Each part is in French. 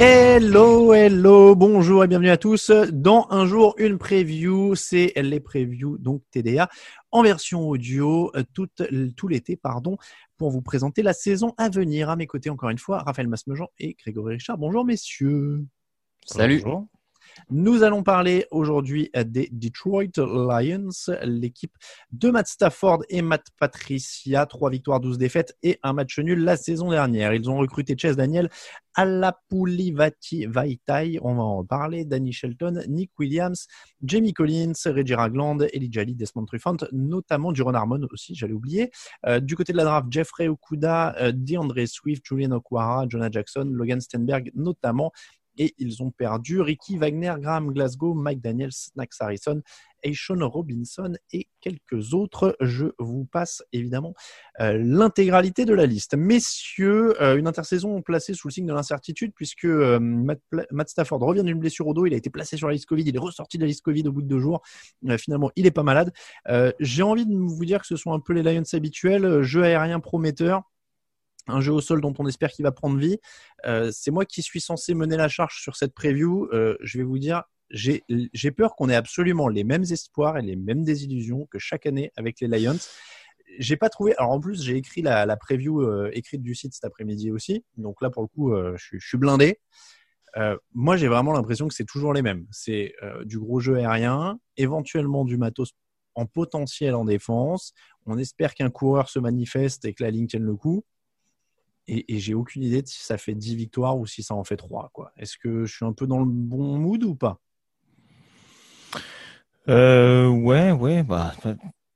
Hello, hello, bonjour et bienvenue à tous. Dans un jour, une preview, c'est les previews donc TDA en version audio euh, tout, tout l'été, pardon, pour vous présenter la saison à venir. À mes côtés, encore une fois, Raphaël Masmejean et Grégory Richard. Bonjour messieurs. Salut. Nous allons parler aujourd'hui des Detroit Lions, l'équipe de Matt Stafford et Matt Patricia. Trois victoires, 12 défaites et un match nul la saison dernière. Ils ont recruté Chase Daniel, Alapulivati Vaitai, on va en parler, Danny Shelton, Nick Williams, Jamie Collins, Reggie Ragland, Elijah Desmond Trufant, notamment Duron Harmon aussi, j'allais oublier. Euh, du côté de la draft, Jeffrey Okuda, euh, DeAndre Swift, Julian Okwara, Jonah Jackson, Logan Stenberg notamment et ils ont perdu Ricky Wagner, Graham Glasgow, Mike Daniels, Snax Harrison, Sean Robinson et quelques autres. Je vous passe évidemment euh, l'intégralité de la liste. Messieurs, euh, une intersaison placée sous le signe de l'incertitude puisque euh, Matt, Stafford revient d'une blessure au dos. Il a été placé sur la liste Covid. Il est ressorti de la liste Covid au bout de deux jours. finalement, il n'est pas malade. J'ai envie de vous dire que ce sont un peu les Lions habituels. Jeu aérien prometteur un jeu au sol dont on espère qu'il va prendre vie. Euh, c'est moi qui suis censé mener la charge sur cette preview. Euh, je vais vous dire, j'ai peur qu'on ait absolument les mêmes espoirs et les mêmes désillusions que chaque année avec les Lions. J'ai pas trouvé. Alors en plus, j'ai écrit la, preview euh, écrite du site cet après-midi aussi. Donc là, pour le coup, je, suis blindé. moi, j'ai vraiment l'impression que c'est toujours les mêmes. C'est du gros jeu aérien, éventuellement du matos en potentiel en défense. On espère qu'un coureur se manifeste et que la ligne tienne le coup et, j'ai aucune idée de si ça fait 10 victoires ou si ça en fait 3. Est-ce que je suis un peu dans le bon mood ou pas? Euh, Ouais, ouais, bah,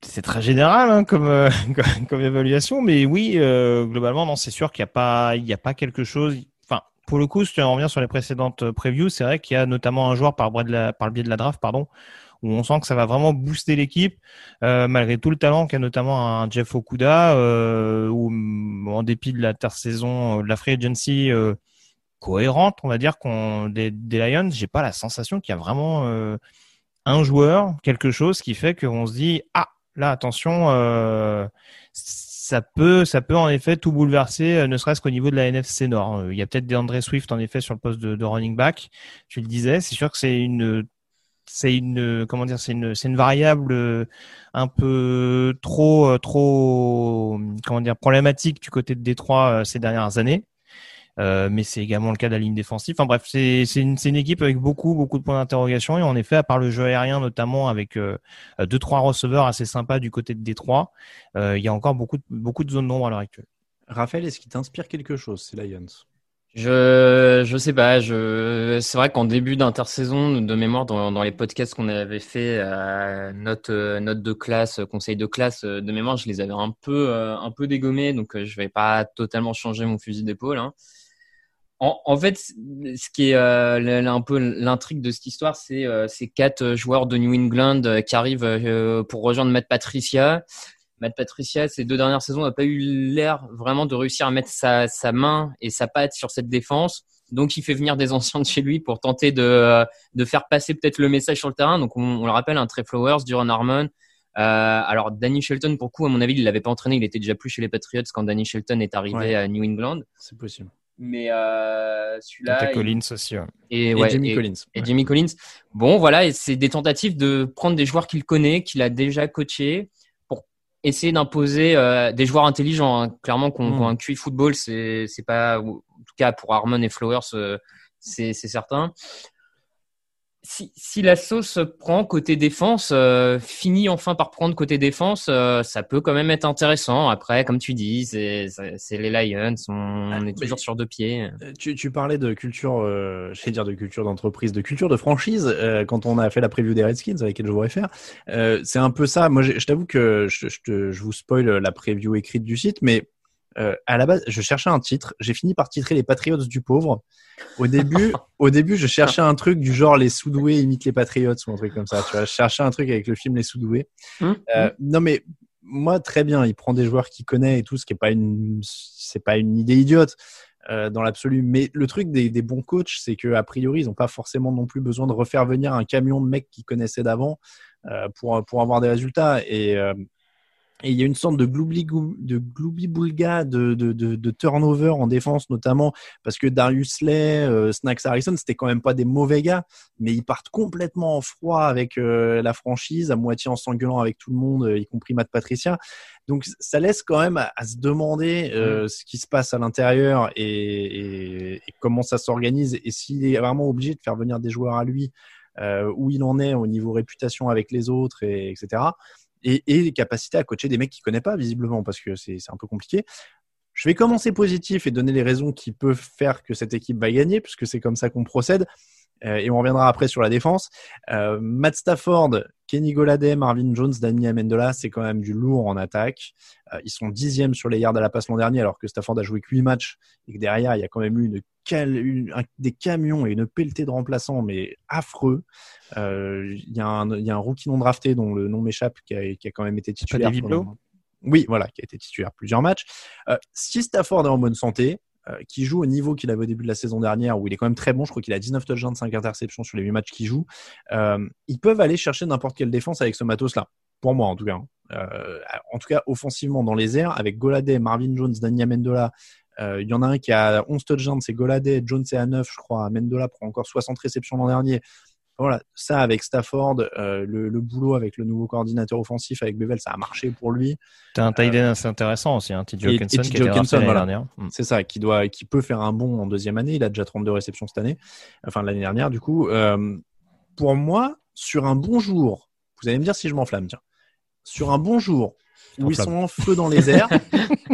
c'est très général hein, euh, comme, comme, évaluation, mais oui, euh, globalement, non, c'est sûr qu'il n'y a, pas, a pas quelque chose. Enfin, pour le coup, si on revient sur les précédentes previews, c'est vrai qu'il y a notamment un joueur par, par le biais de la draft, pardon, on sent que ça va vraiment booster l'équipe, euh, malgré tout le talent qu'a notamment un Jeff Okuda, euh, où en dépit de l'intersaison, euh, de la free agency euh, cohérente, on va dire qu'on des, des Lions, j'ai pas la sensation qu'il y a vraiment un joueur, quelque chose qui fait qu'on se dit ah là attention, ça peut ça peut en effet tout bouleverser, ne serait-ce qu'au niveau de la NFC Nord. Il y a peut-être des André Swift en effet sur le poste de, de running back. Tu le disais, c'est sûr que c'est une c'est une comment dire c'est une c'est une variable euh, un peu trop euh, trop comment dire problématique du côté de Détroit euh, ces dernières années euh, mais c'est également le cas de la ligne défensive. Enfin bref, c'est une, une équipe avec beaucoup beaucoup de points d'interrogation et en effet, à part le jeu aérien notamment avec euh, deux trois receveurs assez sympas du côté de Détroit, euh, il y a encore beaucoup de, beaucoup de zones d'ombre à l'heure actuelle. Raphaël, est-ce qu'il t'inspire quelque chose, ces Lions? Je je sais pas. Je c'est vrai qu'en début d'intersaison, de mémoire, dans, dans les podcasts qu'on avait fait, euh, note note de classe, conseil de classe, de mémoire, je les avais un peu euh, un peu dégommés, donc euh, je vais pas totalement changer mon fusil d'épaule. Hein. En, en, fait, ce qui est euh, un peu l'intrigue de cette histoire, c'est ces quatre joueurs de New England qui arrivent pour rejoindre Matt Patricia. Matt Patricia, ces deux dernières saisons, n'a pas eu l'air vraiment de réussir à mettre sa, sa, main et sa patte sur cette défense. Donc, il fait venir des anciens de chez lui pour tenter de, de faire passer peut-être le message sur le terrain. Donc, on, on le rappelle, un Trey Flowers, Duran Harmon. Euh, alors, Danny Shelton, pour coup, à mon avis, il l'avait pas entraîné. Il était déjà plus chez les Patriots quand Danny Shelton est arrivé à New England. C'est possible. Mais euh, celui-là. Et Collins aussi. Et, et, ouais, Jimmy Collins. Et Jimmy Collins. Bon, voilà, c'est des tentatives de prendre des joueurs qu'il connaît, qu'il a déjà coachés essayer d'imposer euh, des joueurs intelligents, hein. clairement, qu'on ont, un QI football, c'est c'est pas, en tout cas pour Harmon et Flowers, euh, c'est certain. Si, si, la sauce prend côté défense, euh, finit enfin par prendre côté défense, euh, ça peut quand même être intéressant. Après, comme tu dis, c'est les Lions, on, ah, est toujours sur deux pieds. Euh, tu, tu parlais de culture, euh, je vais dire de culture d'entreprise, de culture de franchise, quand on a fait la preview des Redskins avec laquelle je vous réfère. c'est un peu ça. Moi, je, je t'avoue que je, je, je, vous spoil la preview écrite du site, mais euh, à la base, je cherchais un titre. J'ai fini par titrer les Patriots du pauvre. Au début, au début, je cherchais un truc du genre les Soudoués imitent les Patriots ou un truc comme ça. Tu vois, je cherchais un truc avec le film Les Soudoués. Hum, euh, hum. non mais moi très bien, il prend des joueurs qu'il connaît et tout, ce qui est pas une, c'est pas une idée idiote. Euh, dans l'absolu. Mais le truc des, des bons coachs, c'est que a priori, ils n'ont pas forcément non plus besoin de refaire venir un camion de mecs qu'ils connaissaient d'avant euh, pour pour avoir des résultats. Et euh, et il y a une sorte de gloubi de boulga de, de, de, de, turnover en défense notamment parce que Darius Lay, euh, Snacks Harrison, c'était quand même pas des mauvais gars, mais ils partent complètement en froid avec euh, la franchise, à moitié en s'engueulant avec tout le monde, euh, y compris Matt Patricia. Donc ça laisse quand même à, se demander mmh. ce qui se passe à l'intérieur et, et, et, comment ça s'organise et s'il est vraiment obligé de faire venir des joueurs à lui, où il en est au niveau réputation avec les autres, et, etc et, et capacités à coacher des mecs qu'il connaît pas visiblement parce que c'est un peu compliqué. Je vais commencer positif et donner les raisons qui peuvent faire que cette équipe va gagner, puisque c'est comme ça qu'on procède. Euh, et on reviendra après sur la défense. Euh, Matt Stafford, Kenny Goladay, Marvin Jones, Danny Amendola, c'est quand même du lourd en attaque. Euh, ils sont dixièmes sur les yards à la passe l'an dernier, alors que Stafford a joué que 8 matchs et que derrière, il y a quand même eu une, des camions et une pelletée de remplaçants, mais affreux. Il y, a un, y a un rookie non drafté dont le nom m'échappe qui a, qui a quand même été titulaire. Oui, voilà, qui a été titulaire plusieurs matchs. si Stafford est en bonne santé, euh, qui joue au niveau qu'il avait au début de la saison dernière, où il est quand même très bon. Je crois qu'il a 19 touchdowns, 5 interceptions sur les 8 matchs qu'il joue. Euh, ils peuvent aller chercher n'importe quelle défense avec ce matos-là. Pour moi, en tout cas. Hein. Euh, en tout cas, offensivement dans les airs, avec Goladay, Marvin Jones, Daniel Mendola. Il y en a un qui a 11 touchdowns, c'est Goladay. Jones est à 9, je crois. Mendola prend encore 60 réceptions l'an dernier voilà, ça avec Stafford, euh, le, le, boulot avec le nouveau coordinateur offensif avec Bevel, ça a marché pour lui. T'as un tight end assez intéressant aussi, hein, TJ Hawkinson, qui a voilà. dernière. Mm. C'est ça, qui doit, qui peut faire un bon en deuxième année. Il a déjà 32 réceptions cette année, enfin l'année dernière du coup. Euh, pour moi, sur un bon jour, vous allez me dire si je m'enflamme, tiens. Sur un bon jour où ils sont en feu dans les airs.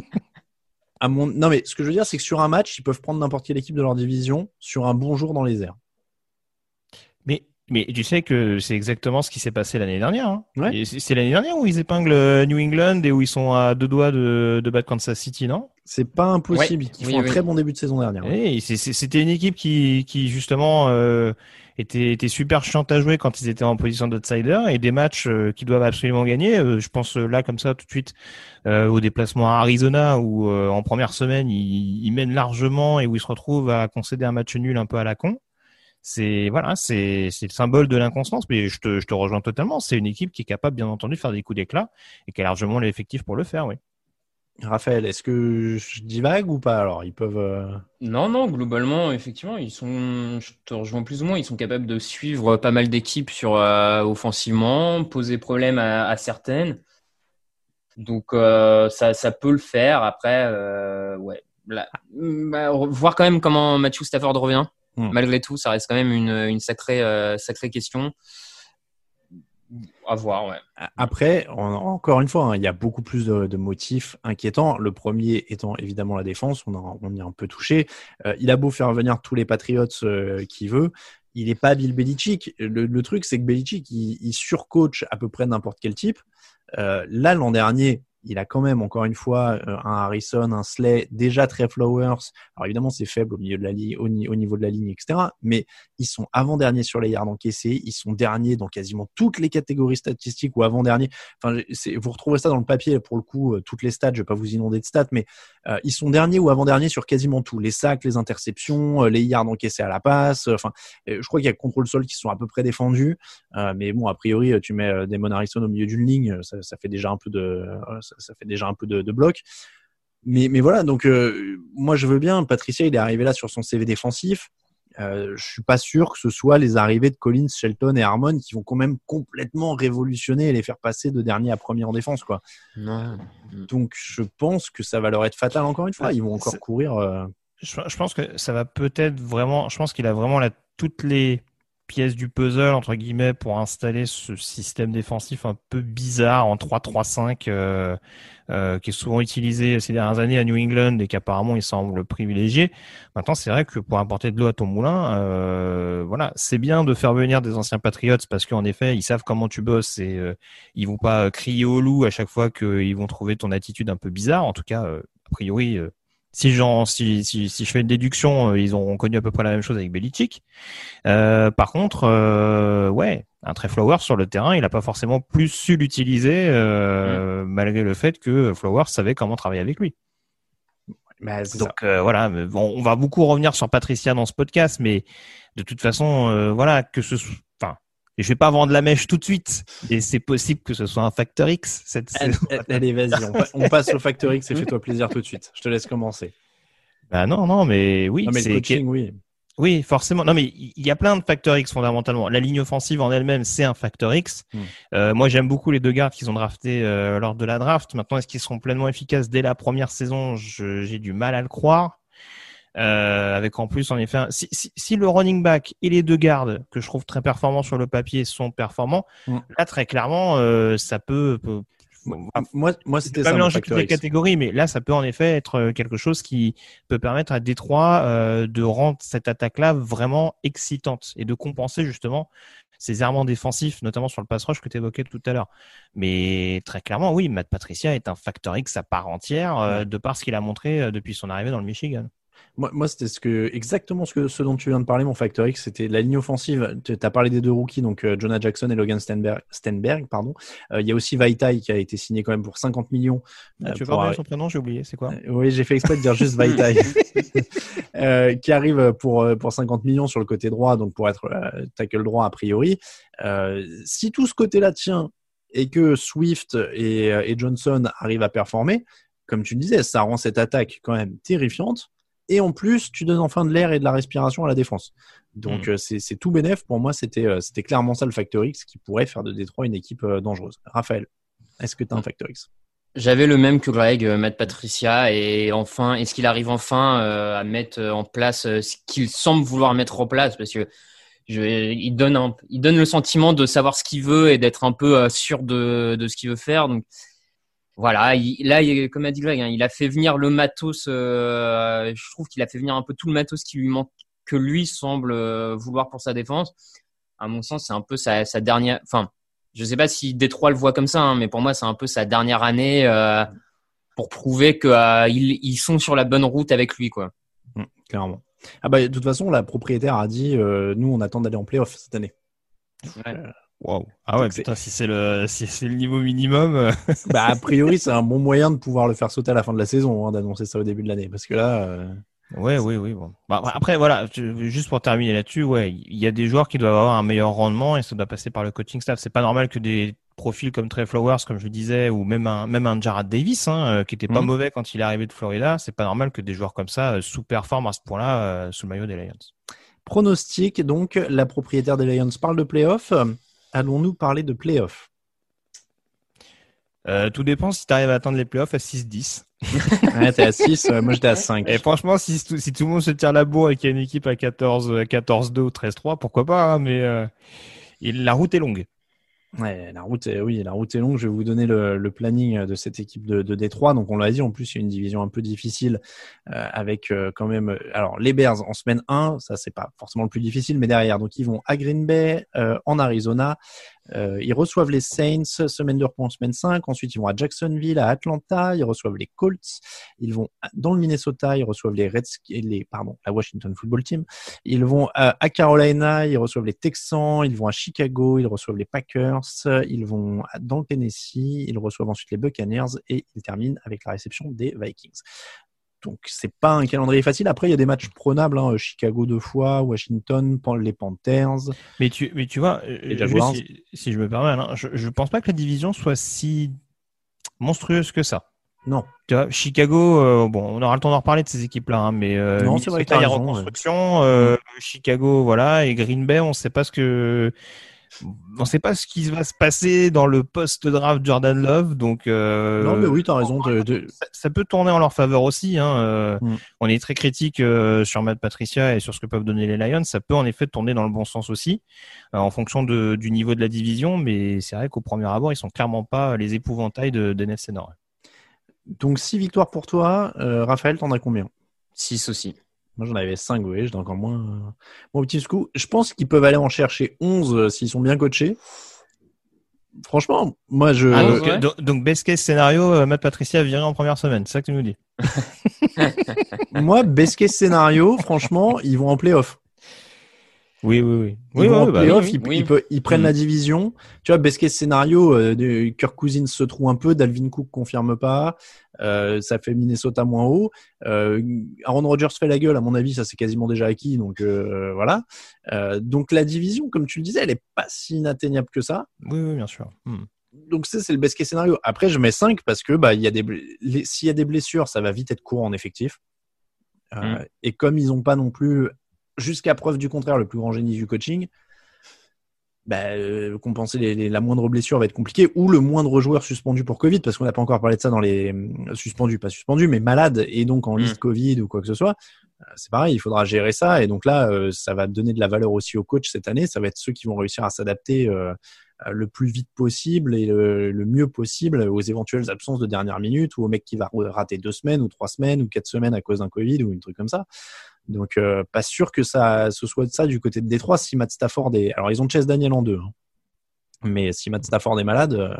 à mon... Non mais ce que je veux dire, c'est que sur un match, ils peuvent prendre n'importe quelle équipe de leur division sur un bon jour dans les airs. Mais tu sais que c'est exactement ce qui s'est passé l'année dernière. Hein. C'est l'année dernière où ils épinglent euh, New England et où ils sont à deux doigts de, de battre Kansas City, non? C'est pas impossible. Ils font un très bon début de saison dernière. C'était une équipe qui, qui justement euh, était, était super chiante à jouer quand ils étaient en position d'outsider et des matchs euh, qu'ils doivent absolument gagner. je pense là comme ça tout de suite au déplacement à Arizona où en première semaine ils, ils mènent largement et où ils se retrouvent à concéder un match nul un peu à la con c'est voilà, c'est le symbole de l'inconstance. Mais je te, je te rejoins totalement. C'est une équipe qui est capable, bien entendu, de faire des coups d'éclat et qui a largement l'effectif pour le faire, oui. Raphaël, est-ce que je divague ou pas Alors, ils peuvent. Euh, non, non, globalement, effectivement, ils sont. Je te rejoins plus ou moins. Ils sont capables de suivre pas mal d'équipes sur euh, offensivement, poser problème à, certaines. Donc, euh, ça, ça peut le faire. Après, ouais. Bah, voir quand même comment Matthew Stafford revient. Hmm. Malgré tout, ça reste quand même une, une sacrée, sacrée question. Voir, ouais. Après, encore une fois, hein, il y a beaucoup plus de, motifs inquiétants. Le premier étant évidemment la défense, on, a, y a un peu touché. Euh, il a beau faire venir tous les Patriots euh, qu'il veut, il n'est pas Bill Belichick. Le, truc, c'est que Belichick, il, il surcoach à peu près n'importe quel type. là, l'an dernier, il a quand même encore une fois euh, un Harrison, un Slay, déjà très Flowers. Alors évidemment c'est faible au milieu de la ligne, au, niveau de la ligne, etc. Mais ils sont avant derniers sur les yards encaissés, ils sont derniers dans quasiment toutes les catégories statistiques ou avant derniers. Enfin, vous retrouvez ça dans le papier pour le coup, euh, toutes les stats. Je vais pas vous inonder de stats, mais euh, ils sont derniers ou avant derniers sur quasiment tout. Les sacs, les interceptions, les yards encaissés à la passe. Enfin, je crois qu'il y a contrôle sol qui sont à peu près défendus. mais bon, a priori, tu mets Damon Harrison au milieu d'une ligne, ça, fait déjà un peu de ça, fait déjà un peu de, bloc. Mais, mais voilà, donc euh, moi je veux bien. Patricia, il est arrivé là sur son CV défensif. Euh, je suis pas sûr que ce soit les arrivées de Collins, Shelton et Harmon qui vont quand même complètement révolutionner et les faire passer de dernier à premier en défense, quoi. Donc je pense que ça va leur être fatal encore une fois. Ils vont encore courir. Euh. Je, pense que ça va peut-être vraiment. Je pense qu'il a vraiment toutes les pièce du puzzle entre guillemets pour installer ce système défensif un peu bizarre en 3-3-5 euh, euh, qui est souvent utilisé ces dernières années à New England et qu'apparemment il semble privilégié. Maintenant, c'est vrai que pour apporter de l'eau à ton moulin, euh, voilà, c'est bien de faire venir des anciens Patriots parce qu'en effet, ils savent comment tu bosses et euh, ils vont pas crier au loup à chaque fois qu'ils vont trouver ton attitude un peu bizarre. En tout cas, euh, a priori, euh, si, si, si, si, je fais une déduction, ils ont connu à peu près la même chose avec Belichick. Euh, par contre, euh, ouais, un Trey Flowers sur le terrain, il n'a pas forcément plus su l'utiliser, euh, mm. malgré le fait que Flowers savait comment travailler avec lui. Bah, Donc euh, voilà, on va beaucoup revenir sur Patricia dans ce podcast, mais de toute façon, euh, voilà, que ce soit, enfin, je vais pas vendre la mèche tout de suite, et c'est possible que ce soit un Factor X cette allez, Allez, vas-y, on, passe au Factor X et fais-toi plaisir tout de suite. Je te laisse commencer. Bah non, non, mais oui, c'est oui. Oui, forcément. Non, mais il y a plein de facteurs X fondamentalement. La ligne offensive en elle-même, c'est un facteur X. Hmm. Euh, moi, j'aime beaucoup les deux gardes qu'ils ont draftés euh, lors de la draft. Maintenant, est-ce qu'ils seront pleinement efficaces dès la première saison? J'ai du mal à le croire. Euh, avec en plus, en effet, si, si, si, le running back et les deux gardes que je trouve très performants sur le papier sont performants, hmm. là très clairement, euh, ça peut, peut moi, moi c'était pas mélanger toutes les catégories, mais là, ça peut en effet être euh, quelque chose qui peut permettre à Détroit euh, de rendre cette attaque-là vraiment excitante et de compenser justement ces errements défensifs, notamment sur le pass rush que tu évoquais tout à l'heure. Mais très clairement, oui, Matt Patricia est un facteur X à part entière euh, de par ce qu'il a montré euh, depuis son arrivée dans le Michigan. Moi, c'était ce que, exactement ce, que, ce dont tu viens de parler, mon Factor X. C'était la ligne offensive. Tu as parlé des deux rookies, donc euh, Jonah Jackson et Logan Stenberg. Stenberg pardon. Euh, il y a aussi Vaitai qui a été signé quand même pour 50 millions. Ah, tu veux parler son prénom J'ai oublié. C'est quoi? Euh, Oui, j'ai fait exprès de dire juste Vaitai. qui arrive pour, pour 50 millions sur le côté droit, donc pour être tackle droit a priori. si tout ce côté-là tient et que Swift et, et Johnson arrivent à performer, comme tu disais, ça rend cette attaque quand même terrifiante et en plus tu donnes enfin de l'air et de la respiration à la défense. Donc hmm. euh, c'est tout bénef. Pour moi, c'était euh, c'était clairement ça le Factor X qui pourrait faire de Détroit une équipe euh, dangereuse. Raphaël, est-ce que tu as un hmm. Factor X? J'avais le même que Greg, Matt Patricia, et enfin, est-ce qu'il arrive enfin à mettre en place ce qu'il semble vouloir mettre en place? Parce que je, il donne un, il donne le sentiment de savoir ce qu'il veut et d'être un peu sûr de, de ce qu'il veut faire. Donc voilà, là, comme a dit Greg, hein, il a fait venir le matos. Euh, je trouve qu'il a fait venir un peu tout le matos qui lui manque, que lui semble euh, vouloir pour sa défense. À mon sens, c'est un peu sa, dernière. Enfin, je sais pas si Détroit le voit comme ça, hein, mais pour moi, c'est un peu sa dernière année euh, pour prouver qu'ils ils sont sur la bonne route avec lui, quoi. Mmh, clairement. Ah bah, de toute façon, la propriétaire a dit, nous, on attend d'aller en playoff cette année. Wow. Ah ouais, putain, si c'est le, si c'est le niveau minimum. Euh. bah, a priori, c'est un bon moyen de pouvoir le faire sauter à la fin de la saison, hein, d'annoncer ça au début de l'année. Parce que là. Euh... Ouais, oui, oui. Bon. Bah, après, voilà, juste pour terminer là-dessus, ouais, il y a des joueurs qui doivent avoir un meilleur rendement et ça doit passer par le coaching staff. C'est pas normal que des profils comme Trey Flowers, comme je disais, ou même un, même un Jared Davis, hein, euh, qui était pas mhm. mauvais quand il est arrivé de Florida. C'est pas normal que des joueurs comme ça euh, sous-performent à ce point-là sous le maillot des Lions. Pronostic, donc, la propriétaire des Lions parle de playoffs allons-nous parler de playoffs euh, tout dépend si tu arrives à atteindre les playoffs à 6-10. ouais, t'es à 6, moi j'étais à 5. Et franchement, si, si, tout le monde se tire la bourre et qu'il y a une équipe à 14, 14-2 ou 13-3, pourquoi pas, hein, mais euh, la route est longue. Ouais, la route, est, oui, la route est longue. Je vais vous donner le, planning de cette équipe de, de Détroit. Donc, on l'a dit, en plus, il y a une division un peu difficile euh, avec euh, quand même. Alors, les Bears en semaine 1, ça c'est pas forcément le plus difficile, mais derrière, donc ils vont à Green Bay, euh, en Arizona, euh, ils reçoivent les Saints semaine de repos semaine 5. Ensuite, ils vont à Jacksonville, à Atlanta. Ils reçoivent les Colts. Ils vont dans le Minnesota. Ils reçoivent les Redskins, les pardon, la Washington Football Team. Ils vont à, Carolina. Ils reçoivent les Texans. Ils vont à Chicago. Ils reçoivent les Packers. Ils vont dans le Tennessee. Ils reçoivent ensuite les Buccaneers et ils terminent avec la réception des Vikings. Donc c'est pas un calendrier facile. Après, il y a des matchs prenables. Hein. Chicago deux fois, Washington, les Panthers. Mais tu, mais tu vois, euh, si, je me permets, hein, je, je pense pas que la division soit si monstrueuse que ça. Non. Tu vois, Chicago, euh, bon, on aura le temps d'en reparler de ces équipes-là, hein, mais euh, non, c'est vrai. A reconstruction. Euh, Chicago, voilà, et Green Bay, on ne sait pas ce que on ne sait pas ce qui va se passer dans le post-draft Jordan Love, donc. Euh, non, mais oui, tu as raison. Ça, peut tourner en leur faveur aussi. Hein, euh, mm. On est très critique euh, sur Matt Patricia et sur ce que peuvent donner les Lions. Ça peut en effet tourner dans le bon sens aussi, en fonction de, du niveau de la division. Mais c'est vrai qu'au premier abord, ils sont clairement pas les épouvantails de, de NFC Nord. Donc, six victoires pour toi. Raphaël, t'en as combien? 6 aussi. Moi, j'en avais 5, oui, j'ai encore moins. Mon petit coup, je pense qu'ils peuvent aller en chercher 11 euh, s'ils sont bien coachés. Franchement, moi, je. Ah, donc, best case scénario, euh, Matt Patricia viré en première semaine, c'est ça que tu nous dis Moi, best case scénario, franchement, ils vont en playoff. Oui, oui, oui. Ils vont en bah playoff, ils, prennent la mm. division. Tu vois, best case scénario, euh, Kirk Cousins se trouve un peu, Dalvin Cook confirme pas, euh, ça fait Minnesota moins haut. Euh, Aaron Rodgers fait la gueule, à mon avis, ça c'est quasiment déjà acquis, donc euh, voilà. Euh, donc la division, comme tu le disais, elle est pas si inatteignable que ça. Oui, oui, bien sûr. Hmm. Donc ça, c'est le best case scénario. Après, je mets 5 parce que bah, il y a des s'il y a des blessures, ça va vite être court en effectif. Hmm. Et comme ils n'ont pas non plus jusqu'à preuve du contraire, le plus grand génie du coaching, bah, euh, compenser les, la moindre blessure va être compliqué ou le moindre joueur suspendu pour Covid parce qu'on n'a pas encore parlé de ça dans les euh, suspendus, pas suspendus, mais malades et donc en liste mm. Covid ou quoi que ce soit. Euh, c'est pareil, il faudra gérer ça et donc là, ça va donner de la valeur aussi aux coachs cette année. Ça va être ceux qui vont réussir à s'adapter le plus vite possible et le, le, mieux possible aux éventuelles absences de dernière minute ou au mec qui va rater deux semaines ou trois semaines ou quatre semaines à cause d'un Covid ou un truc comme ça. Donc, euh, pas sûr que ça ce soit de ça du côté de Détroit si Matt Stafford est. Alors, ils ont Chase Daniel en deux. Hein. Mais si Matt Stafford est malade, euh,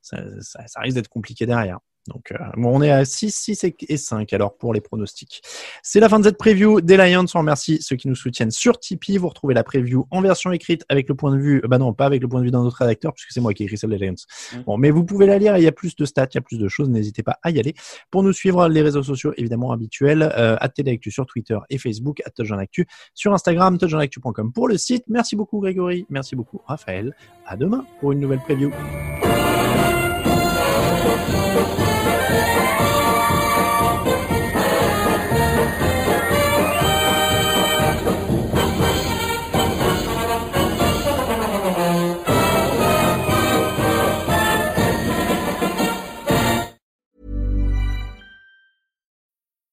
ça, ça risque d'être compliqué derrière. Donc, euh, on est à 6, 6 et 5 alors pour les pronostics. C'est la fin de cette preview des Lions. On remercie ceux qui nous soutiennent sur Tipeee. Vous retrouvez la preview en version écrite avec le point de vue, bah non, pas avec le point de vue d'un autre rédacteur puisque c'est moi qui ai écrit celle des Lions. Mmh. Bon, mais vous pouvez la lire. Il y a plus de stats, il y a plus de choses. N'hésitez pas à y aller. Pour nous suivre, les réseaux sociaux évidemment habituels, euh, at Téléactu sur Twitter et Facebook, at Actu sur Instagram, touchdownactu.com pour le site. Merci beaucoup Grégory. Merci beaucoup Raphaël. À demain pour une nouvelle preview.